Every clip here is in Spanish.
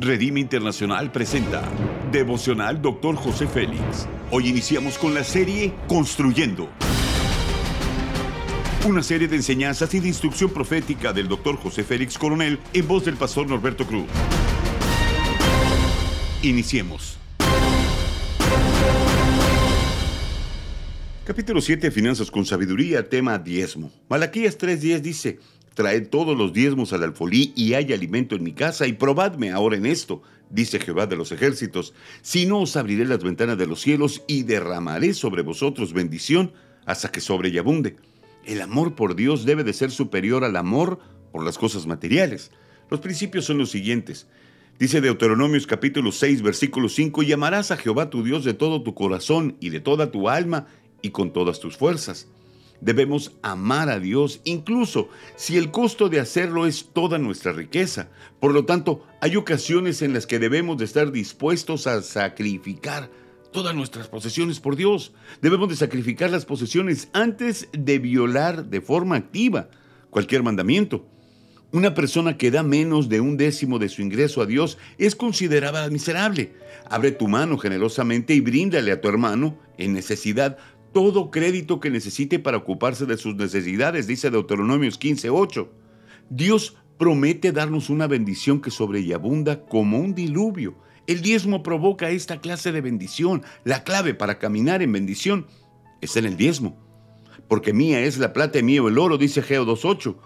Redime Internacional presenta Devocional Dr. José Félix. Hoy iniciamos con la serie Construyendo. Una serie de enseñanzas y de instrucción profética del Dr. José Félix Coronel en voz del pastor Norberto Cruz. Iniciemos. Capítulo 7, Finanzas con Sabiduría, tema diezmo. Malaquías 3.10 dice, Traed todos los diezmos al alfolí y hay alimento en mi casa y probadme ahora en esto, dice Jehová de los ejércitos. Si no os abriré las ventanas de los cielos y derramaré sobre vosotros bendición hasta que sobre y abunde. El amor por Dios debe de ser superior al amor por las cosas materiales. Los principios son los siguientes. Dice Deuteronomios capítulo 6 versículo 5, y amarás a Jehová tu Dios de todo tu corazón y de toda tu alma y con todas tus fuerzas. Debemos amar a Dios incluso si el costo de hacerlo es toda nuestra riqueza. Por lo tanto, hay ocasiones en las que debemos de estar dispuestos a sacrificar todas nuestras posesiones por Dios. Debemos de sacrificar las posesiones antes de violar de forma activa cualquier mandamiento. Una persona que da menos de un décimo de su ingreso a Dios es considerada miserable. Abre tu mano generosamente y bríndale a tu hermano en necesidad todo crédito que necesite para ocuparse de sus necesidades, dice Deuteronomios 15:8. Dios promete darnos una bendición que sobre y abunda como un diluvio. El diezmo provoca esta clase de bendición. La clave para caminar en bendición es en el diezmo. Porque mía es la plata y mío el oro, dice Geo 2.8.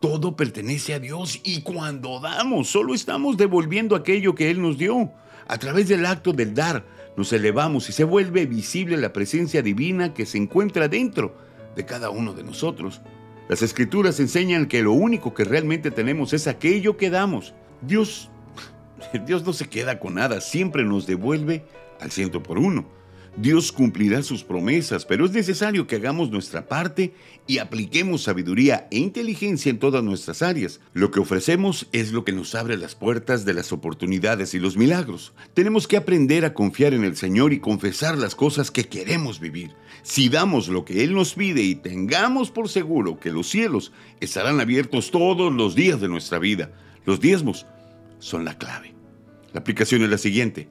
Todo pertenece a Dios y cuando damos, solo estamos devolviendo aquello que Él nos dio. A través del acto del dar, nos elevamos y se vuelve visible la presencia divina que se encuentra dentro de cada uno de nosotros. Las escrituras enseñan que lo único que realmente tenemos es aquello que damos. Dios, Dios no se queda con nada, siempre nos devuelve al ciento por uno. Dios cumplirá sus promesas, pero es necesario que hagamos nuestra parte y apliquemos sabiduría e inteligencia en todas nuestras áreas. Lo que ofrecemos es lo que nos abre las puertas de las oportunidades y los milagros. Tenemos que aprender a confiar en el Señor y confesar las cosas que queremos vivir. Si damos lo que Él nos pide y tengamos por seguro que los cielos estarán abiertos todos los días de nuestra vida, los diezmos son la clave. La aplicación es la siguiente.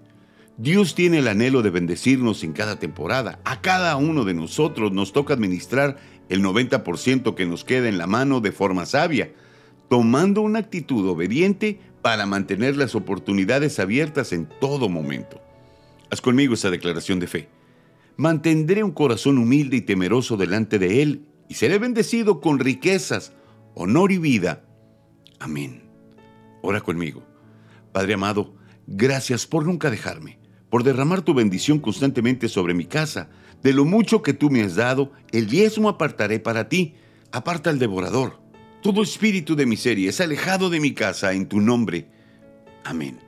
Dios tiene el anhelo de bendecirnos en cada temporada. A cada uno de nosotros nos toca administrar el 90% que nos queda en la mano de forma sabia, tomando una actitud obediente para mantener las oportunidades abiertas en todo momento. Haz conmigo esa declaración de fe. Mantendré un corazón humilde y temeroso delante de Él y seré bendecido con riquezas, honor y vida. Amén. Ora conmigo. Padre amado, gracias por nunca dejarme por derramar tu bendición constantemente sobre mi casa. De lo mucho que tú me has dado, el diezmo apartaré para ti. Aparta al devorador. Todo espíritu de miseria es alejado de mi casa en tu nombre. Amén.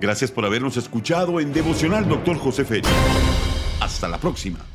Gracias por habernos escuchado en Devocional Doctor José Félix. Hasta la próxima.